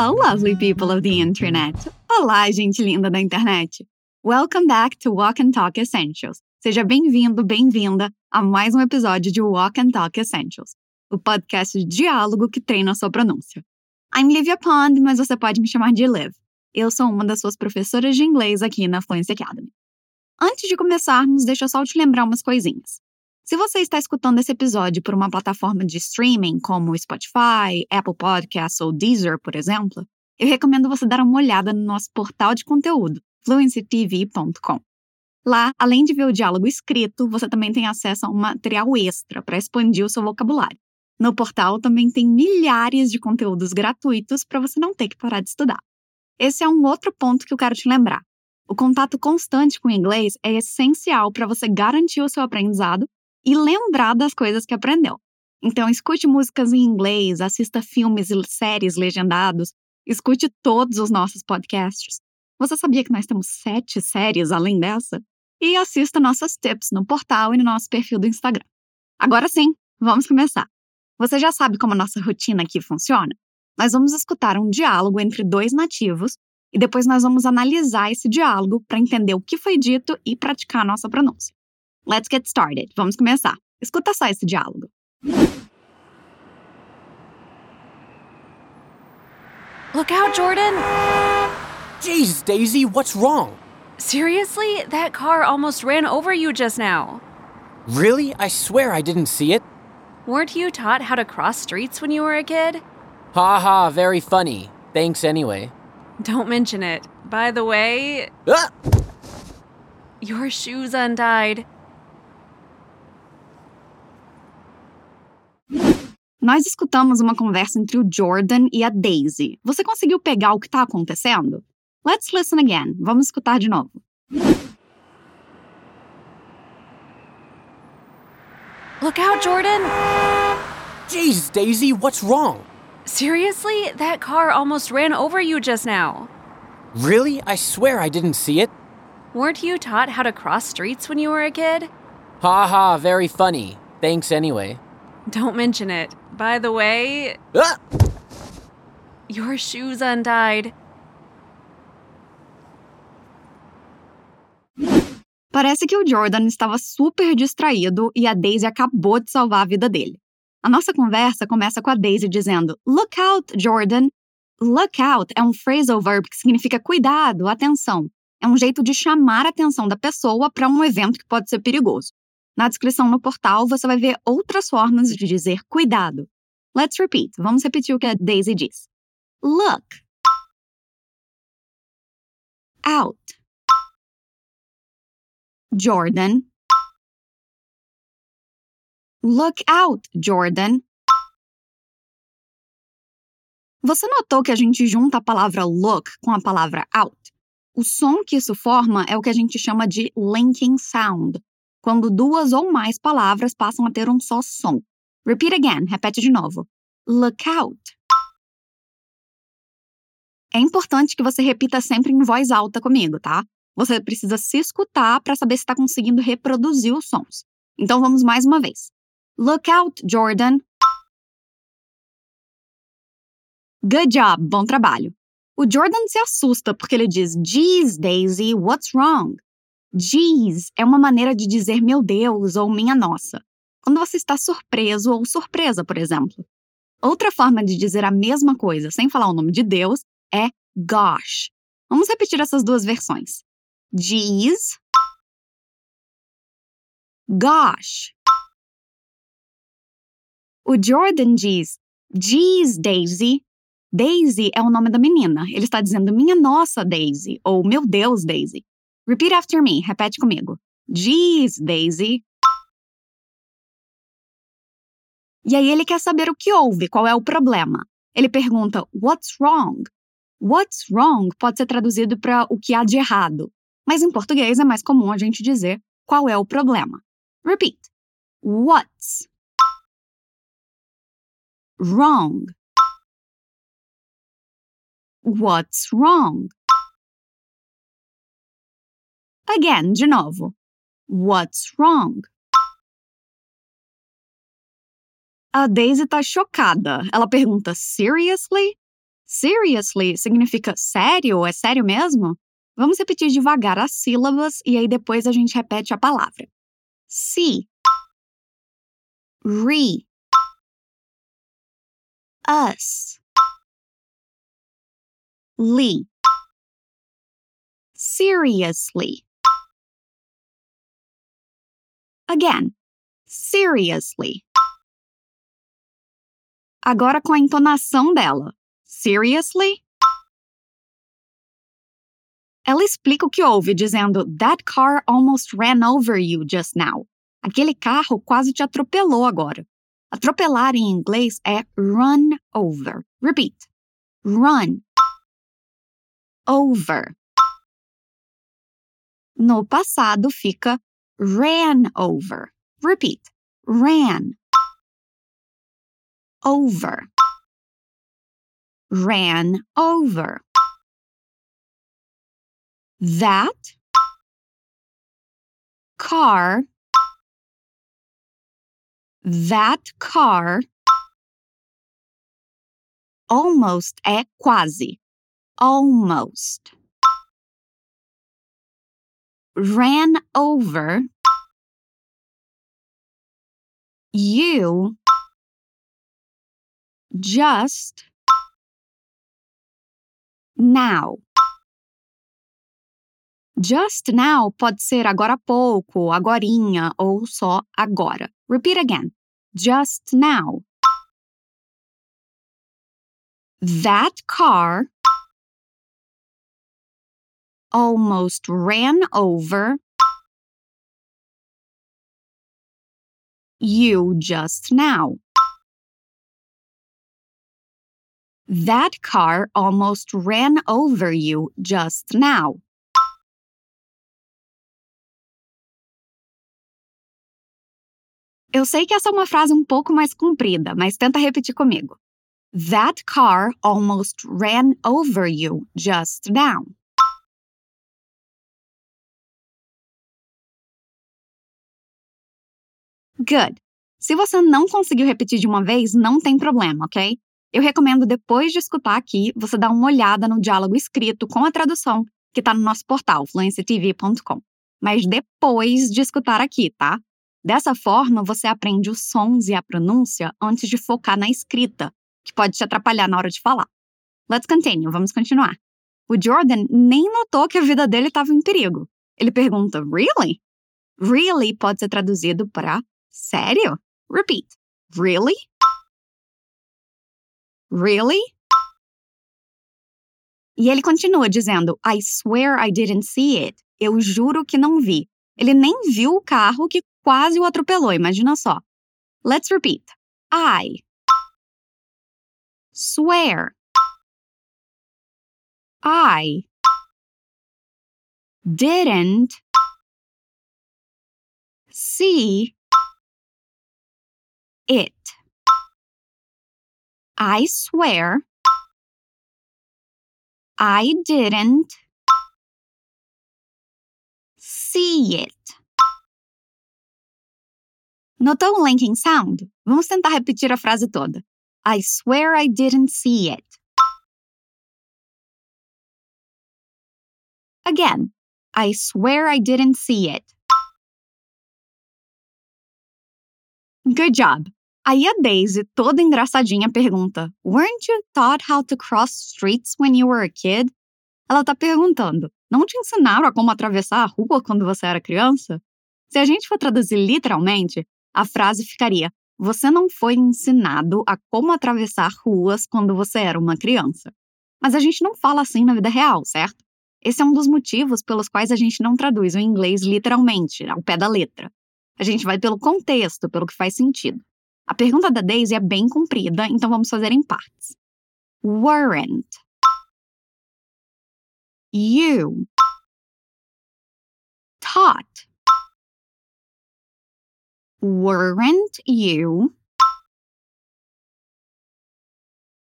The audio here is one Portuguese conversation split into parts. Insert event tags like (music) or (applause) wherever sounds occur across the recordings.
Hello, lovely people of the internet. Olá, gente linda da internet. Welcome back to Walk and Talk Essentials. Seja bem-vindo, bem-vinda a mais um episódio de Walk and Talk Essentials, o podcast de diálogo que treina a sua pronúncia. I'm Livia Pond, mas você pode me chamar de Liv. Eu sou uma das suas professoras de inglês aqui na Fluency Academy. Antes de começarmos, deixa eu só te lembrar umas coisinhas. Se você está escutando esse episódio por uma plataforma de streaming como Spotify, Apple Podcasts ou Deezer, por exemplo, eu recomendo você dar uma olhada no nosso portal de conteúdo, fluencytv.com. Lá, além de ver o diálogo escrito, você também tem acesso a um material extra para expandir o seu vocabulário. No portal também tem milhares de conteúdos gratuitos para você não ter que parar de estudar. Esse é um outro ponto que eu quero te lembrar. O contato constante com o inglês é essencial para você garantir o seu aprendizado e lembrar das coisas que aprendeu. Então, escute músicas em inglês, assista filmes e séries legendados, escute todos os nossos podcasts. Você sabia que nós temos sete séries além dessa? E assista nossas tips no portal e no nosso perfil do Instagram. Agora sim, vamos começar. Você já sabe como a nossa rotina aqui funciona? Nós vamos escutar um diálogo entre dois nativos e depois nós vamos analisar esse diálogo para entender o que foi dito e praticar a nossa pronúncia. Let's get started. Vamos começar. Escuta só esse diálogo. Look out, Jordan! Jeez, Daisy, what's wrong? Seriously? That car almost ran over you just now. Really? I swear I didn't see it. Weren't you taught how to cross streets when you were a kid? Ha ha, very funny. Thanks anyway. Don't mention it. By the way, Ah! your shoes untied. Nós escutamos uma conversa entre o Jordan e a Daisy. Você conseguiu pegar o que está acontecendo? Let's listen again. Vamos escutar de novo. Look out, Jordan! Jeez, Daisy, what's wrong? Seriously? That car almost ran over you just now. Really? I swear I didn't see it. Weren't you taught how to cross streets when you were a kid? Ha ha, very funny. Thanks anyway. Don't mention it. By the way, Ah! your shoes untied. Parece que o Jordan estava super distraído e a Daisy acabou de salvar a vida dele. A nossa conversa começa com a Daisy dizendo: Look out, Jordan. Look out é um phrasal verb que significa cuidado, atenção. É um jeito de chamar a atenção da pessoa para um evento que pode ser perigoso. Na descrição no portal você vai ver outras formas de dizer cuidado. Let's repeat. Vamos repetir o que a Daisy diz. Look out. Jordan. Look out, Jordan. Você notou que a gente junta a palavra look com a palavra out? O som que isso forma é o que a gente chama de linking sound, quando duas ou mais palavras passam a ter um só som. Repeat again, repete de novo. Look out. É importante que você repita sempre em voz alta comigo, tá? Você precisa se escutar para saber se está conseguindo reproduzir os sons. Então vamos mais uma vez. Look out, Jordan. Good job, bom trabalho. O Jordan se assusta porque ele diz: Geez, Daisy, what's wrong? Geez é uma maneira de dizer meu Deus ou minha nossa, quando você está surpreso ou surpresa, por exemplo. Outra forma de dizer a mesma coisa sem falar o nome de Deus é gosh. Vamos repetir essas duas versões. Geez. Gosh. O Jordan diz: Geez, Daisy. Daisy é o nome da menina. Ele está dizendo minha nossa, Daisy, ou meu Deus, Daisy. Repeat after me. Repete comigo. Geez, Daisy. E aí ele quer saber o que houve, qual é o problema. Ele pergunta: What's wrong? What's wrong pode ser traduzido para o que há de errado, mas em português é mais comum a gente dizer qual é o problema. Repeat. What's wrong? What's wrong? Again, de novo. What's wrong? A Daisy tá chocada. Ela pergunta: Seriously? Seriously significa sério, é sério mesmo? Vamos repetir devagar as sílabas e aí depois a gente repete a palavra. See. Re. Us. Lee. Seriously. Again. Seriously. Agora com a entonação dela. Seriously? Ela explica o que houve, dizendo: That car almost ran over you just now. Aquele carro quase te atropelou agora. Atropelar em inglês é run over. Repeat. Run over. No passado fica ran over. Repeat. Ran over. Ran over. That car that car almost eh, é quase. Almost. Ran over you just now. Just now pode ser agora há pouco, agorinha ou só agora. Repeat again. Just now. That car almost ran over you just now. That car almost ran over you just now. Eu sei que essa é uma frase um pouco mais comprida, mas tenta repetir comigo. That car almost ran over you just now. Good. Se você não conseguiu repetir de uma vez, não tem problema, ok? Eu recomendo, depois de escutar aqui, você dar uma olhada no diálogo escrito com a tradução que está no nosso portal, fluenciatv.com. Mas depois de escutar aqui, tá? Dessa forma, você aprende os sons e a pronúncia antes de focar na escrita, que pode te atrapalhar na hora de falar. Let's continue, vamos continuar. O Jordan nem notou que a vida dele estava em perigo. Ele pergunta: Really? Really pode ser traduzido para Sério? Repeat. Really? Really? E ele continua dizendo: I swear I didn't see it. Eu juro que não vi. Ele nem viu o carro que quase o atropelou, imagina só. Let's repeat. I swear I didn't see it. I swear I didn't see it. Notou o linking sound? Vamos tentar repetir a frase toda. I swear I didn't see it. Again, I swear I didn't see it. Good job. Aí a Daisy, toda engraçadinha, pergunta: Weren't you taught how to cross streets when you were a kid? Ela tá perguntando: Não te ensinaram a como atravessar a rua quando você era criança? Se a gente for traduzir literalmente, a frase ficaria: Você não foi ensinado a como atravessar ruas quando você era uma criança. Mas a gente não fala assim na vida real, certo? Esse é um dos motivos pelos quais a gente não traduz o inglês literalmente, ao pé da letra. A gente vai pelo contexto, pelo que faz sentido. A pergunta da Daisy é bem comprida, então vamos fazer em partes. Weren't. You. Taught? Weren't you.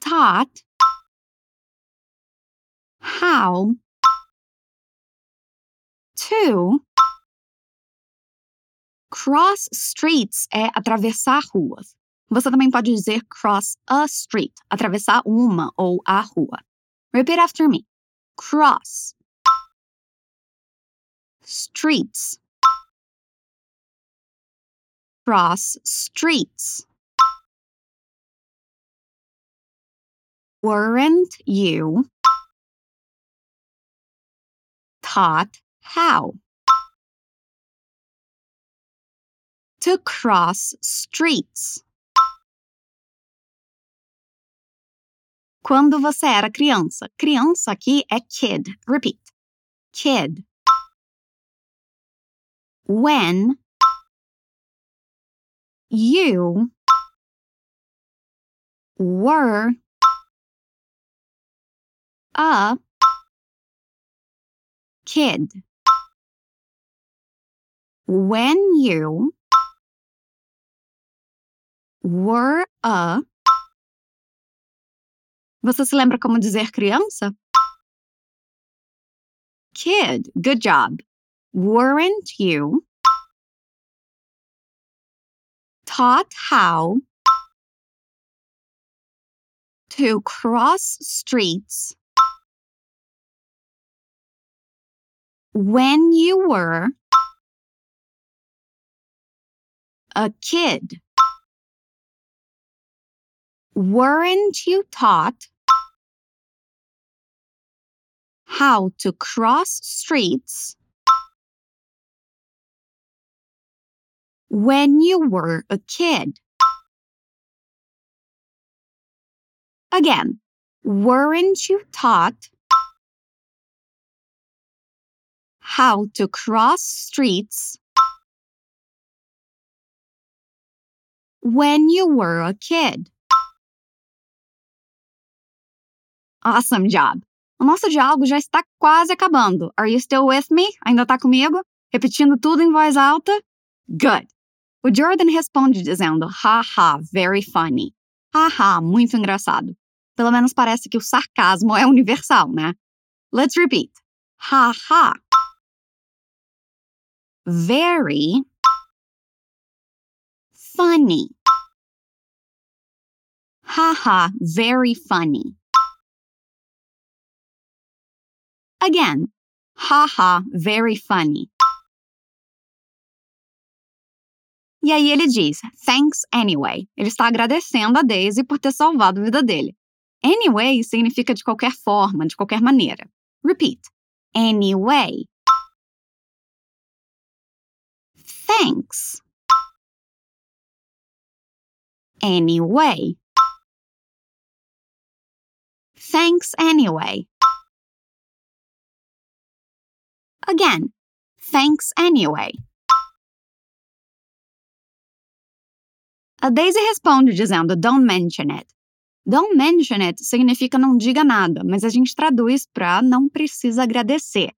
Taught. How. To Cross streets é atravessar ruas. Você também pode dizer cross a street, atravessar uma ou a rua. Repeat after me. Cross. Streets. Cross streets. Weren't you taught how to cross streets? Quando você era criança. Criança aqui é kid. Repeat. Kid. When you were a kid. When you were a. Você se lembra como dizer criança? Kid. Good job. Weren't you taught how to cross streets when you were a kid? Weren't you taught how to cross streets when you were a kid? Again, weren't you taught how to cross streets when you were a kid? Awesome job! O nosso diálogo já está quase acabando. Are you still with me? Ainda está comigo? Repetindo tudo em voz alta? Good! O Jordan responde dizendo: haha, very funny. Haha, muito engraçado. Pelo menos parece que o sarcasmo é universal, né? Let's repeat. Haha. Very funny. Haha, very funny. Again. Haha, very funny. E aí ele diz, thanks anyway. Ele está agradecendo a Daisy por ter salvado a vida dele. Anyway significa de qualquer forma, de qualquer maneira. Repeat. Anyway. Thanks. Anyway. Thanks anyway. Again. Thanks anyway. A Daisy responde dizendo Don't mention it. Don't mention it significa não diga nada, mas a gente traduz para não precisa agradecer.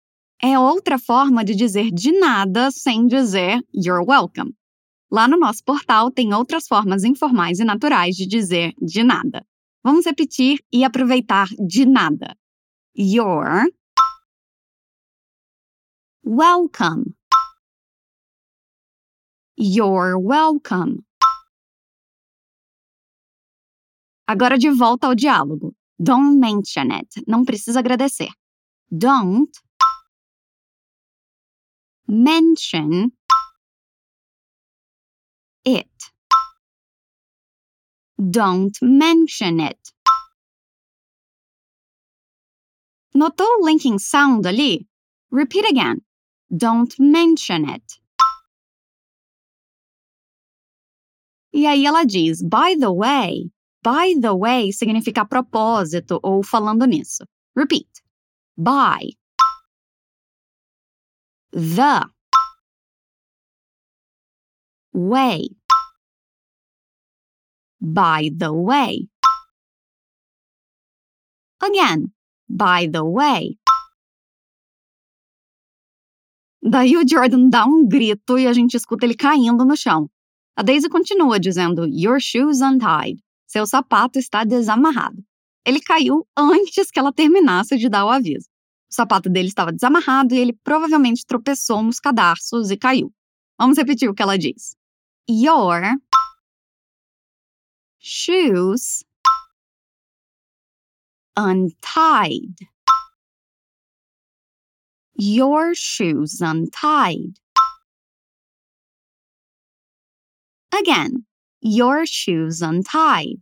É outra forma de dizer de nada sem dizer you're welcome. Lá no nosso portal tem outras formas informais e naturais de dizer de nada. Vamos repetir e aproveitar de nada. You're welcome. You're welcome. Agora de volta ao diálogo. Don't mention it. Não precisa agradecer. Don't mention it. Don't mention it. Notou o linking sound ali? Repeat again. Don't mention it. E aí ela diz, by the way, By the way significa propósito ou falando nisso. Repeat. By. The. Way. By the way. Again. By the way. Daí o Jordan dá um grito e a gente escuta ele caindo no chão. A Daisy continua dizendo: Your shoes untied. Seu sapato está desamarrado. Ele caiu antes que ela terminasse de dar o aviso. O sapato dele estava desamarrado e ele provavelmente tropeçou nos cadarços e caiu. Vamos repetir o que ela diz. Your shoes untied. Your shoes untied. Again, your shoes untied.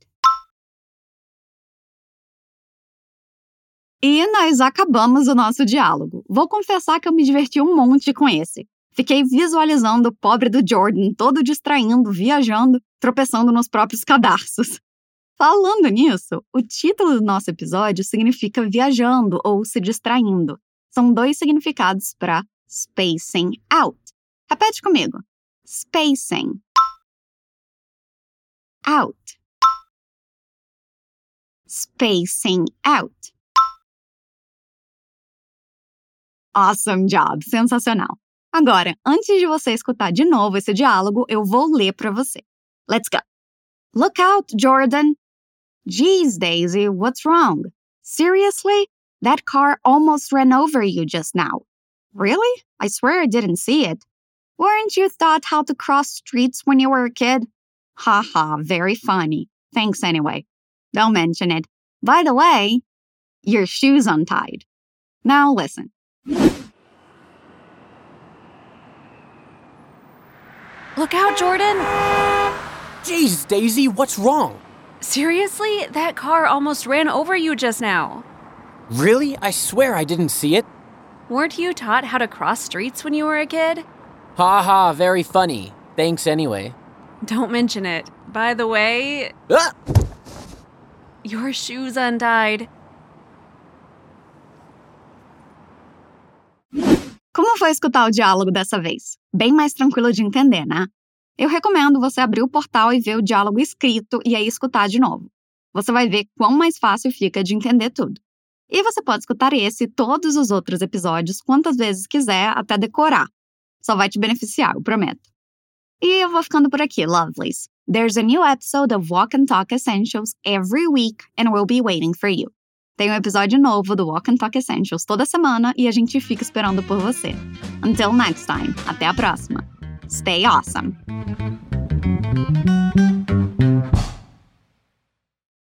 E nós acabamos o nosso diálogo. Vou confessar que eu me diverti um monte com esse. Fiquei visualizando o pobre do Jordan todo distraindo, viajando, tropeçando nos próprios cadarços. (laughs) Falando nisso, o título do nosso episódio significa viajando ou se distraindo. São dois significados para spacing out. Repete comigo. Spacing out. Spacing out. Awesome job! Sensacional! Agora, antes de você escutar de novo esse diálogo, eu vou ler para você. Let's go! Look out, Jordan! Geez, Daisy, what's wrong? Seriously? That car almost ran over you just now. Really? I swear I didn't see it. Weren't you taught how to cross streets when you were a kid? Ha ha, very funny. Thanks anyway. Don't mention it. By the way, your shoe's untied. Now listen. Look out, Jordan! Jeez, Daisy, what's wrong? Seriously? That car almost ran over you just now. Really? I swear I didn't see it. Weren't you taught how to cross streets when you were a kid? Ha ha, very funny. Thanks anyway. Don't mention it. By the way, Ah! your shoes untied. Como foi escutar o diálogo dessa vez? Bem mais tranquilo de entender, né? Eu recomendo você abrir o portal e ver o diálogo escrito e aí escutar de novo. Você vai ver quão mais fácil fica de entender tudo. E você pode escutar esse e todos os outros episódios quantas vezes quiser até decorar. Só vai te beneficiar, eu prometo. E eu vou ficando por aqui, lovelies. There's a new episode of Walk and Talk Essentials every week and we'll be waiting for you. Tem um episódio novo do Walk and Talk Essentials toda semana e a gente fica esperando por você. Until next time, até a próxima. Stay awesome!